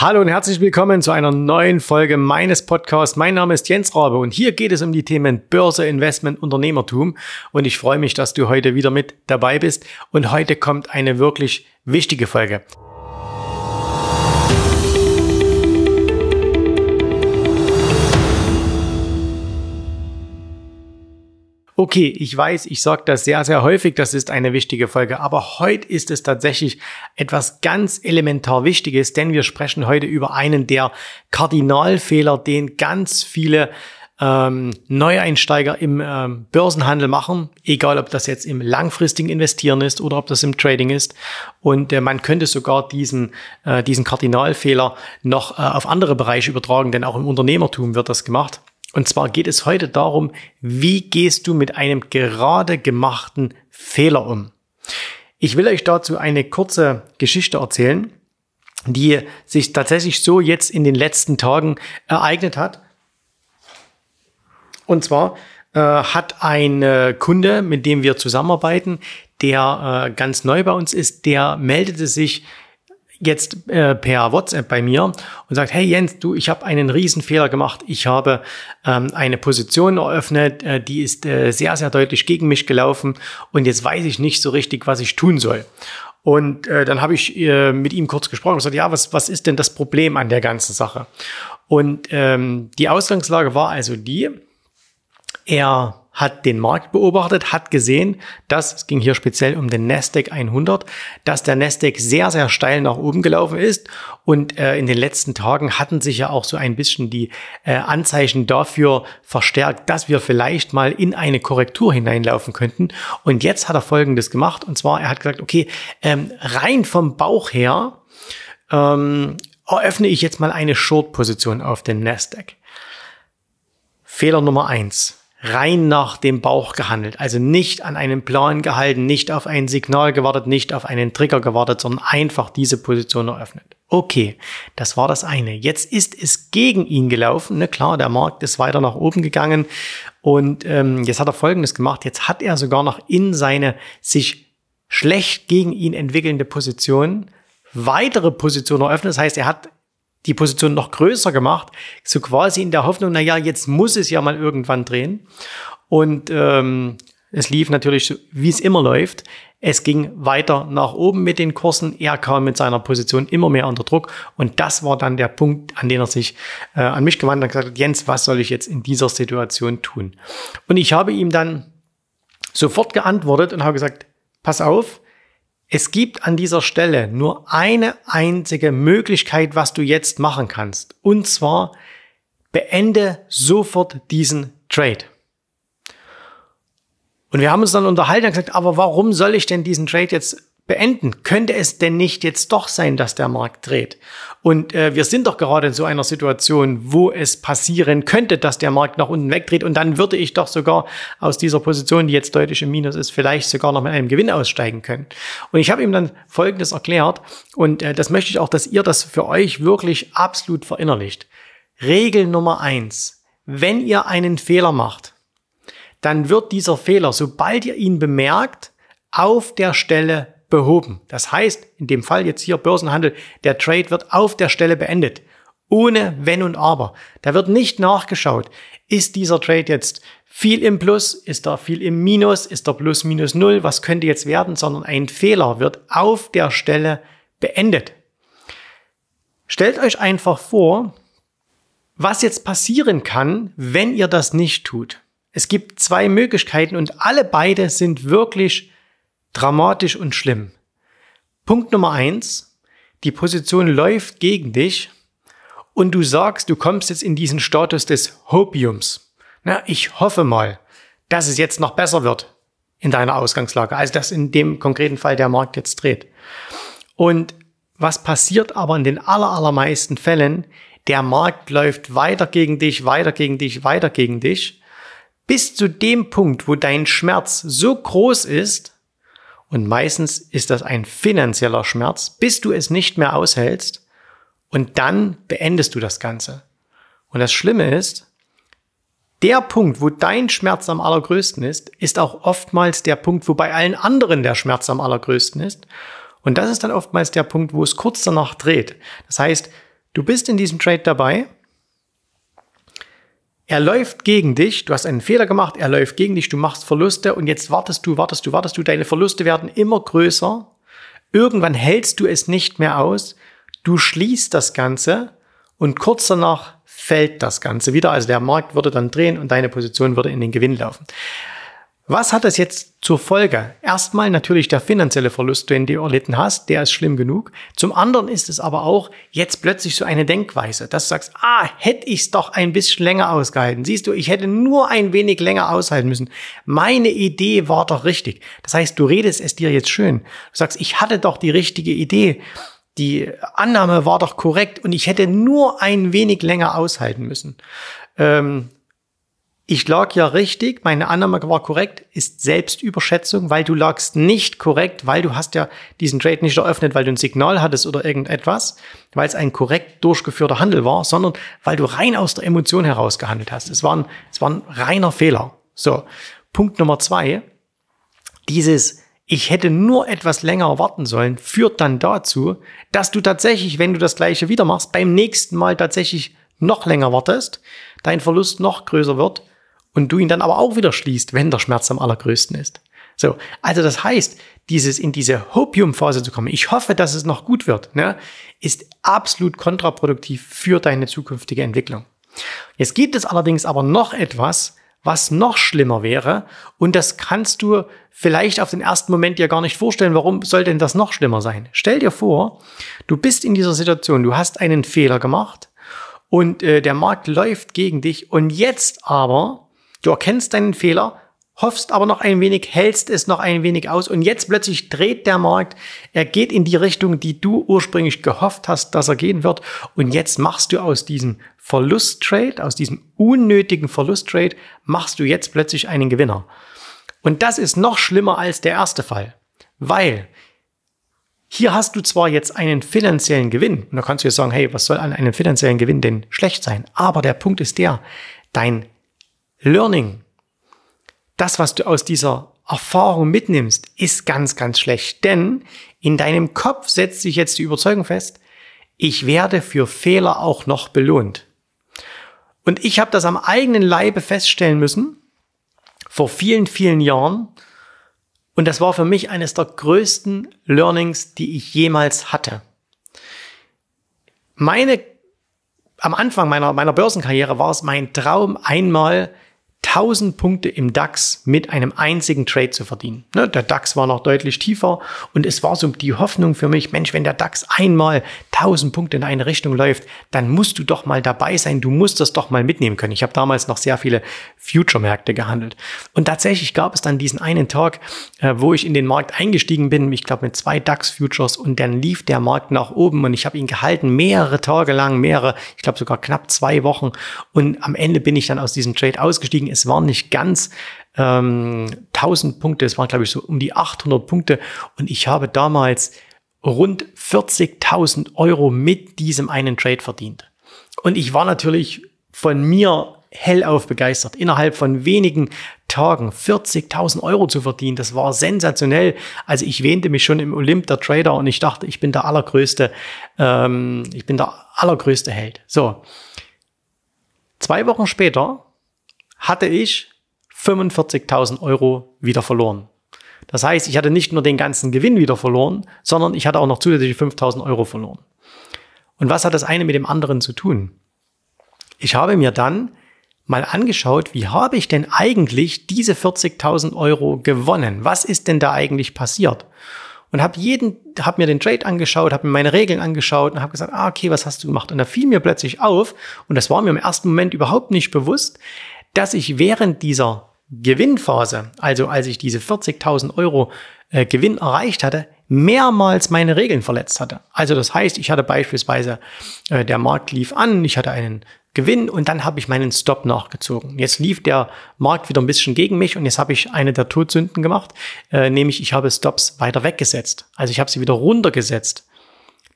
Hallo und herzlich willkommen zu einer neuen Folge meines Podcasts. Mein Name ist Jens Rabe und hier geht es um die Themen Börse, Investment, Unternehmertum. Und ich freue mich, dass du heute wieder mit dabei bist. Und heute kommt eine wirklich wichtige Folge. Okay, ich weiß, ich sage das sehr, sehr häufig, das ist eine wichtige Folge, aber heute ist es tatsächlich etwas ganz elementar Wichtiges, denn wir sprechen heute über einen der Kardinalfehler, den ganz viele ähm, Neueinsteiger im ähm, Börsenhandel machen, egal ob das jetzt im langfristigen Investieren ist oder ob das im Trading ist. Und äh, man könnte sogar diesen, äh, diesen Kardinalfehler noch äh, auf andere Bereiche übertragen, denn auch im Unternehmertum wird das gemacht. Und zwar geht es heute darum, wie gehst du mit einem gerade gemachten Fehler um? Ich will euch dazu eine kurze Geschichte erzählen, die sich tatsächlich so jetzt in den letzten Tagen ereignet hat. Und zwar äh, hat ein äh, Kunde, mit dem wir zusammenarbeiten, der äh, ganz neu bei uns ist, der meldete sich jetzt äh, per WhatsApp bei mir und sagt, hey Jens, du, ich habe einen Riesenfehler gemacht. Ich habe ähm, eine Position eröffnet, äh, die ist äh, sehr, sehr deutlich gegen mich gelaufen und jetzt weiß ich nicht so richtig, was ich tun soll. Und äh, dann habe ich äh, mit ihm kurz gesprochen und gesagt, ja, was, was ist denn das Problem an der ganzen Sache? Und ähm, die Ausgangslage war also die, er hat den Markt beobachtet, hat gesehen, dass, es ging hier speziell um den Nasdaq 100, dass der Nasdaq sehr, sehr steil nach oben gelaufen ist und äh, in den letzten Tagen hatten sich ja auch so ein bisschen die äh, Anzeichen dafür verstärkt, dass wir vielleicht mal in eine Korrektur hineinlaufen könnten. Und jetzt hat er Folgendes gemacht und zwar, er hat gesagt, okay, ähm, rein vom Bauch her ähm, eröffne ich jetzt mal eine Short-Position auf den Nasdaq. Fehler Nummer eins rein nach dem Bauch gehandelt. Also nicht an einem Plan gehalten, nicht auf ein Signal gewartet, nicht auf einen Trigger gewartet, sondern einfach diese Position eröffnet. Okay, das war das eine. Jetzt ist es gegen ihn gelaufen. Ne? Klar, der Markt ist weiter nach oben gegangen und ähm, jetzt hat er Folgendes gemacht. Jetzt hat er sogar noch in seine sich schlecht gegen ihn entwickelnde Position weitere Position eröffnet. Das heißt, er hat die Position noch größer gemacht, so quasi in der Hoffnung, na ja, jetzt muss es ja mal irgendwann drehen. Und ähm, es lief natürlich, so, wie es immer läuft. Es ging weiter nach oben mit den Kursen. Er kam mit seiner Position immer mehr unter Druck. Und das war dann der Punkt, an den er sich äh, an mich gewandt und gesagt hat, Jens, was soll ich jetzt in dieser Situation tun? Und ich habe ihm dann sofort geantwortet und habe gesagt, pass auf, es gibt an dieser Stelle nur eine einzige Möglichkeit, was du jetzt machen kannst. Und zwar beende sofort diesen Trade. Und wir haben uns dann unterhalten und gesagt, aber warum soll ich denn diesen Trade jetzt beenden? Könnte es denn nicht jetzt doch sein, dass der Markt dreht? Und äh, wir sind doch gerade in so einer Situation, wo es passieren könnte, dass der Markt nach unten wegdreht und dann würde ich doch sogar aus dieser Position, die jetzt deutlich im Minus ist, vielleicht sogar noch mit einem Gewinn aussteigen können. Und ich habe ihm dann Folgendes erklärt und äh, das möchte ich auch, dass ihr das für euch wirklich absolut verinnerlicht. Regel Nummer eins. Wenn ihr einen Fehler macht, dann wird dieser Fehler, sobald ihr ihn bemerkt, auf der Stelle behoben. Das heißt, in dem Fall jetzt hier Börsenhandel, der Trade wird auf der Stelle beendet. Ohne Wenn und Aber. Da wird nicht nachgeschaut. Ist dieser Trade jetzt viel im Plus? Ist da viel im Minus? Ist da Plus minus Null? Was könnte jetzt werden? Sondern ein Fehler wird auf der Stelle beendet. Stellt euch einfach vor, was jetzt passieren kann, wenn ihr das nicht tut. Es gibt zwei Möglichkeiten und alle beide sind wirklich dramatisch und schlimm. Punkt Nummer eins, die Position läuft gegen dich und du sagst, du kommst jetzt in diesen Status des Hopiums. Na, ich hoffe mal, dass es jetzt noch besser wird in deiner Ausgangslage, als dass in dem konkreten Fall der Markt jetzt dreht. Und was passiert aber in den aller, allermeisten Fällen? Der Markt läuft weiter gegen dich, weiter gegen dich, weiter gegen dich, bis zu dem Punkt, wo dein Schmerz so groß ist, und meistens ist das ein finanzieller Schmerz, bis du es nicht mehr aushältst und dann beendest du das Ganze. Und das Schlimme ist, der Punkt, wo dein Schmerz am allergrößten ist, ist auch oftmals der Punkt, wo bei allen anderen der Schmerz am allergrößten ist. Und das ist dann oftmals der Punkt, wo es kurz danach dreht. Das heißt, Du bist in diesem Trade dabei. Er läuft gegen dich. Du hast einen Fehler gemacht. Er läuft gegen dich. Du machst Verluste und jetzt wartest du, wartest du, wartest du. Deine Verluste werden immer größer. Irgendwann hältst du es nicht mehr aus. Du schließt das Ganze und kurz danach fällt das Ganze wieder. Also der Markt würde dann drehen und deine Position würde in den Gewinn laufen. Was hat das jetzt zur Folge? Erstmal natürlich der finanzielle Verlust, den du erlitten hast, der ist schlimm genug. Zum anderen ist es aber auch jetzt plötzlich so eine Denkweise, dass du sagst, ah, hätte ich es doch ein bisschen länger ausgehalten. Siehst du, ich hätte nur ein wenig länger aushalten müssen. Meine Idee war doch richtig. Das heißt, du redest es dir jetzt schön. Du sagst, ich hatte doch die richtige Idee. Die Annahme war doch korrekt und ich hätte nur ein wenig länger aushalten müssen. Ähm, ich lag ja richtig, meine Annahme war korrekt, ist Selbstüberschätzung, weil du lagst nicht korrekt, weil du hast ja diesen Trade nicht eröffnet, weil du ein Signal hattest oder irgendetwas, weil es ein korrekt durchgeführter Handel war, sondern weil du rein aus der Emotion heraus gehandelt hast. Es war ein, es war ein reiner Fehler. So, Punkt Nummer zwei, dieses ich hätte nur etwas länger warten sollen, führt dann dazu, dass du tatsächlich, wenn du das gleiche wieder machst, beim nächsten Mal tatsächlich noch länger wartest, dein Verlust noch größer wird und du ihn dann aber auch wieder schließt, wenn der Schmerz am allergrößten ist. So, also das heißt, dieses in diese Hopium-Phase zu kommen, ich hoffe, dass es noch gut wird, ne, ist absolut kontraproduktiv für deine zukünftige Entwicklung. Jetzt gibt es allerdings aber noch etwas, was noch schlimmer wäre. Und das kannst du vielleicht auf den ersten Moment dir gar nicht vorstellen. Warum soll denn das noch schlimmer sein? Stell dir vor, du bist in dieser Situation, du hast einen Fehler gemacht und äh, der Markt läuft gegen dich und jetzt aber Du erkennst deinen Fehler, hoffst aber noch ein wenig, hältst es noch ein wenig aus und jetzt plötzlich dreht der Markt, er geht in die Richtung, die du ursprünglich gehofft hast, dass er gehen wird und jetzt machst du aus diesem Verlusttrade, aus diesem unnötigen Verlusttrade, machst du jetzt plötzlich einen Gewinner. Und das ist noch schlimmer als der erste Fall, weil hier hast du zwar jetzt einen finanziellen Gewinn, und da kannst du jetzt sagen, hey, was soll an einem finanziellen Gewinn denn schlecht sein? Aber der Punkt ist der, dein Learning, das, was du aus dieser Erfahrung mitnimmst, ist ganz, ganz schlecht. Denn in deinem Kopf setzt sich jetzt die Überzeugung fest, ich werde für Fehler auch noch belohnt. Und ich habe das am eigenen Leibe feststellen müssen, vor vielen, vielen Jahren. Und das war für mich eines der größten Learnings, die ich jemals hatte. Meine, am Anfang meiner, meiner Börsenkarriere war es mein Traum, einmal 1000 Punkte im DAX mit einem einzigen Trade zu verdienen. Ne, der DAX war noch deutlich tiefer und es war so die Hoffnung für mich, Mensch, wenn der DAX einmal 1000 Punkte in eine Richtung läuft, dann musst du doch mal dabei sein, du musst das doch mal mitnehmen können. Ich habe damals noch sehr viele Future-Märkte gehandelt. Und tatsächlich gab es dann diesen einen Tag, äh, wo ich in den Markt eingestiegen bin, ich glaube mit zwei DAX-Futures und dann lief der Markt nach oben und ich habe ihn gehalten, mehrere Tage lang, mehrere, ich glaube sogar knapp zwei Wochen und am Ende bin ich dann aus diesem Trade ausgestiegen es waren nicht ganz ähm, 1000 Punkte, es waren glaube ich so um die 800 Punkte und ich habe damals rund 40.000 Euro mit diesem einen Trade verdient. Und ich war natürlich von mir hellauf begeistert. Innerhalb von wenigen Tagen 40.000 Euro zu verdienen, das war sensationell. Also ich wähnte mich schon im Olymp der Trader und ich dachte, ich bin der allergrößte, ähm, ich bin der allergrößte Held. So. Zwei Wochen später hatte ich 45.000 Euro wieder verloren. Das heißt, ich hatte nicht nur den ganzen Gewinn wieder verloren, sondern ich hatte auch noch zusätzliche 5.000 Euro verloren. Und was hat das eine mit dem anderen zu tun? Ich habe mir dann mal angeschaut, wie habe ich denn eigentlich diese 40.000 Euro gewonnen? Was ist denn da eigentlich passiert? Und habe jeden, habe mir den Trade angeschaut, habe mir meine Regeln angeschaut und habe gesagt, ah, okay, was hast du gemacht? Und da fiel mir plötzlich auf, und das war mir im ersten Moment überhaupt nicht bewusst, dass ich während dieser Gewinnphase, also als ich diese 40.000 Euro äh, Gewinn erreicht hatte, mehrmals meine Regeln verletzt hatte. Also das heißt, ich hatte beispielsweise, äh, der Markt lief an, ich hatte einen Gewinn und dann habe ich meinen Stop nachgezogen. Jetzt lief der Markt wieder ein bisschen gegen mich und jetzt habe ich eine der Todsünden gemacht, äh, nämlich ich habe Stops weiter weggesetzt. Also ich habe sie wieder runtergesetzt.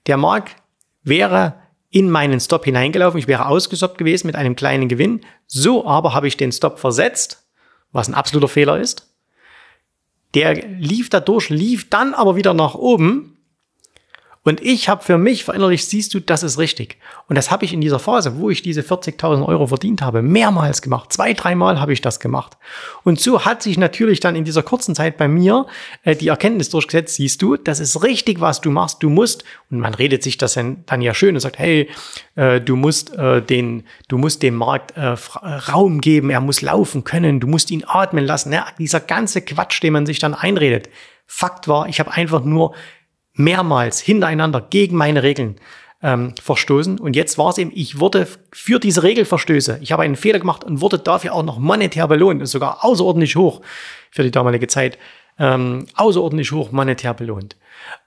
Der Markt wäre in meinen Stop hineingelaufen. Ich wäre ausgestoppt gewesen mit einem kleinen Gewinn. So aber habe ich den Stop versetzt, was ein absoluter Fehler ist. Der lief dadurch, lief dann aber wieder nach oben. Und ich habe für mich verinnerlicht, siehst du, das ist richtig. Und das habe ich in dieser Phase, wo ich diese 40.000 Euro verdient habe, mehrmals gemacht. Zwei, dreimal habe ich das gemacht. Und so hat sich natürlich dann in dieser kurzen Zeit bei mir äh, die Erkenntnis durchgesetzt, siehst du, das ist richtig, was du machst. Du musst, und man redet sich das dann, ja schön und sagt, hey, äh, du musst äh, den, du musst dem Markt äh, Raum geben, er muss laufen können, du musst ihn atmen lassen. Ja, dieser ganze Quatsch, den man sich dann einredet. Fakt war, ich habe einfach nur mehrmals hintereinander gegen meine Regeln ähm, verstoßen. Und jetzt war es eben, ich wurde für diese Regelverstöße, ich habe einen Fehler gemacht und wurde dafür auch noch monetär belohnt, sogar außerordentlich hoch für die damalige Zeit, ähm, außerordentlich hoch monetär belohnt.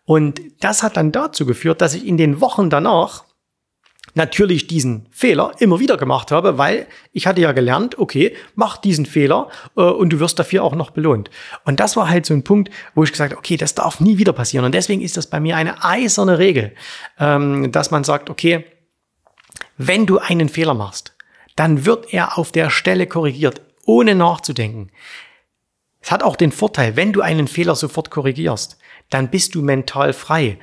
Und das hat dann dazu geführt, dass ich in den Wochen danach natürlich diesen Fehler immer wieder gemacht habe, weil ich hatte ja gelernt, okay, mach diesen Fehler äh, und du wirst dafür auch noch belohnt. Und das war halt so ein Punkt, wo ich gesagt habe, okay, das darf nie wieder passieren. Und deswegen ist das bei mir eine eiserne Regel, ähm, dass man sagt, okay, wenn du einen Fehler machst, dann wird er auf der Stelle korrigiert, ohne nachzudenken. Es hat auch den Vorteil, wenn du einen Fehler sofort korrigierst, dann bist du mental frei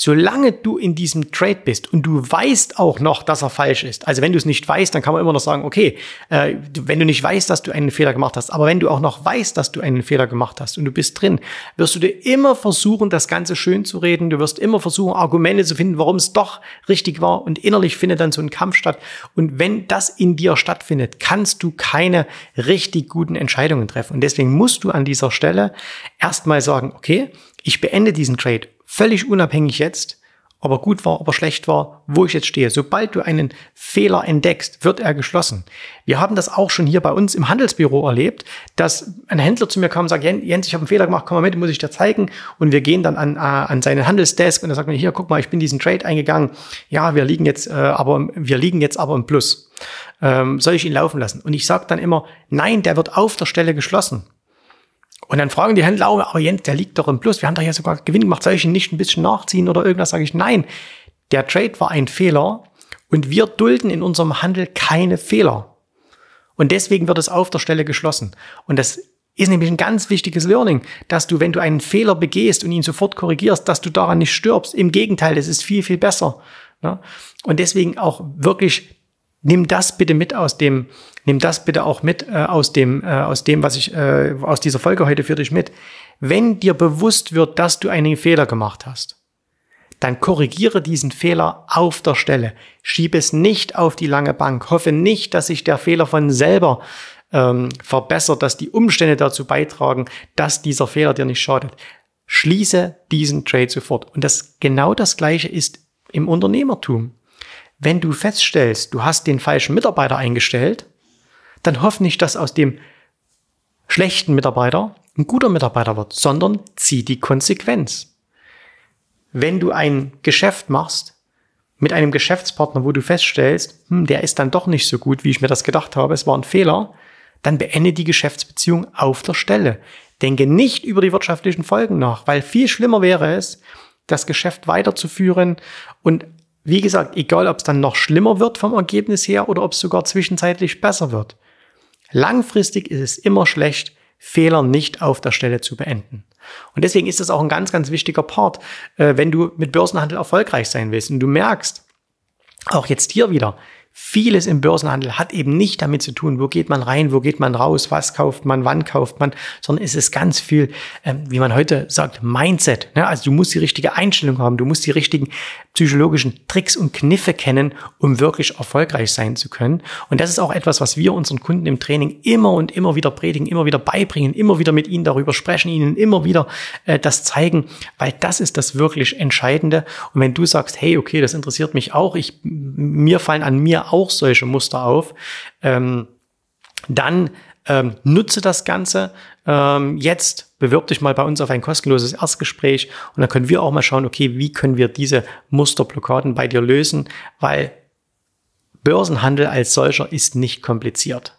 solange du in diesem Trade bist und du weißt auch noch, dass er falsch ist, also wenn du es nicht weißt, dann kann man immer noch sagen, okay, äh, wenn du nicht weißt, dass du einen Fehler gemacht hast, aber wenn du auch noch weißt, dass du einen Fehler gemacht hast und du bist drin, wirst du dir immer versuchen, das Ganze schön zu reden, du wirst immer versuchen, Argumente zu finden, warum es doch richtig war und innerlich findet dann so ein Kampf statt. Und wenn das in dir stattfindet, kannst du keine richtig guten Entscheidungen treffen. Und deswegen musst du an dieser Stelle erstmal sagen, okay, ich beende diesen Trade völlig unabhängig jetzt, ob er gut war, ob er schlecht war, wo ich jetzt stehe. Sobald du einen Fehler entdeckst, wird er geschlossen. Wir haben das auch schon hier bei uns im Handelsbüro erlebt, dass ein Händler zu mir kam und sagt, Jens, ich habe einen Fehler gemacht, komm mal mit, muss ich dir zeigen. Und wir gehen dann an, äh, an seinen Handelsdesk und er sagt mir, hier, guck mal, ich bin diesen Trade eingegangen. Ja, wir liegen jetzt, äh, aber wir liegen jetzt aber im Plus. Ähm, soll ich ihn laufen lassen? Und ich sage dann immer, nein, der wird auf der Stelle geschlossen. Und dann fragen die Händler aber Jens, der liegt doch im Plus. Wir haben doch ja sogar Gewinn gemacht. Soll ich ihn nicht ein bisschen nachziehen oder irgendwas? Sage ich, nein. Der Trade war ein Fehler und wir dulden in unserem Handel keine Fehler. Und deswegen wird es auf der Stelle geschlossen. Und das ist nämlich ein ganz wichtiges Learning, dass du, wenn du einen Fehler begehst und ihn sofort korrigierst, dass du daran nicht stirbst. Im Gegenteil, das ist viel, viel besser. Und deswegen auch wirklich nimm das bitte mit aus dem, nimm das bitte auch mit äh, aus dem, äh, aus dem, was ich äh, aus dieser Folge heute für dich mit. Wenn dir bewusst wird, dass du einen Fehler gemacht hast, dann korrigiere diesen Fehler auf der Stelle. Schieb es nicht auf die lange Bank. Hoffe nicht, dass sich der Fehler von selber ähm, verbessert, dass die Umstände dazu beitragen, dass dieser Fehler dir nicht schadet. Schließe diesen Trade sofort. Und das genau das Gleiche ist im Unternehmertum. Wenn du feststellst, du hast den falschen Mitarbeiter eingestellt, dann hoff nicht, dass aus dem schlechten Mitarbeiter ein guter Mitarbeiter wird, sondern zieh die Konsequenz. Wenn du ein Geschäft machst mit einem Geschäftspartner, wo du feststellst, hm, der ist dann doch nicht so gut, wie ich mir das gedacht habe, es war ein Fehler, dann beende die Geschäftsbeziehung auf der Stelle. Denke nicht über die wirtschaftlichen Folgen nach, weil viel schlimmer wäre es, das Geschäft weiterzuführen und wie gesagt, egal ob es dann noch schlimmer wird vom Ergebnis her oder ob es sogar zwischenzeitlich besser wird. Langfristig ist es immer schlecht, Fehler nicht auf der Stelle zu beenden. Und deswegen ist das auch ein ganz, ganz wichtiger Part, äh, wenn du mit Börsenhandel erfolgreich sein willst. Und du merkst, auch jetzt hier wieder, Vieles im Börsenhandel hat eben nicht damit zu tun, wo geht man rein, wo geht man raus, was kauft man, wann kauft man, sondern es ist ganz viel, ähm, wie man heute sagt, Mindset. Ne? Also du musst die richtige Einstellung haben, du musst die richtigen psychologischen Tricks und Kniffe kennen, um wirklich erfolgreich sein zu können. Und das ist auch etwas, was wir unseren Kunden im Training immer und immer wieder predigen, immer wieder beibringen, immer wieder mit ihnen darüber sprechen, ihnen immer wieder äh, das zeigen, weil das ist das wirklich Entscheidende. Und wenn du sagst, hey, okay, das interessiert mich auch, ich, mir fallen an mir auch solche Muster auf, ähm, dann ähm, nutze das Ganze. Ähm, jetzt bewirb dich mal bei uns auf ein kostenloses Erstgespräch und dann können wir auch mal schauen, okay, wie können wir diese Musterblockaden bei dir lösen, weil Börsenhandel als solcher ist nicht kompliziert.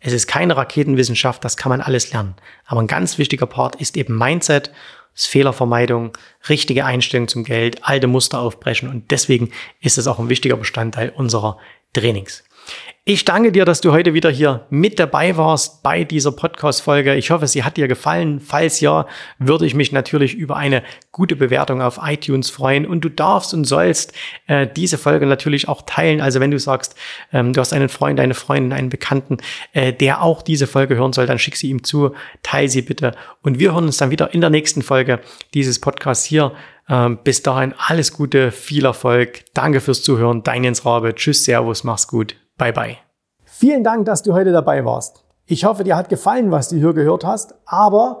Es ist keine Raketenwissenschaft, das kann man alles lernen. Aber ein ganz wichtiger Part ist eben Mindset ist Fehlervermeidung, richtige Einstellung zum Geld, alte Muster aufbrechen und deswegen ist es auch ein wichtiger Bestandteil unserer Trainings. Ich danke dir, dass du heute wieder hier mit dabei warst bei dieser Podcast-Folge. Ich hoffe, sie hat dir gefallen. Falls ja, würde ich mich natürlich über eine gute Bewertung auf iTunes freuen. Und du darfst und sollst äh, diese Folge natürlich auch teilen. Also wenn du sagst, ähm, du hast einen Freund, eine Freundin, einen Bekannten, äh, der auch diese Folge hören soll, dann schick sie ihm zu, teile sie bitte. Und wir hören uns dann wieder in der nächsten Folge dieses Podcasts hier. Ähm, bis dahin alles Gute, viel Erfolg. Danke fürs Zuhören. Dein Jens Rabe. Tschüss, Servus, mach's gut. Bye bye. Vielen Dank, dass du heute dabei warst. Ich hoffe, dir hat gefallen, was du hier gehört hast, aber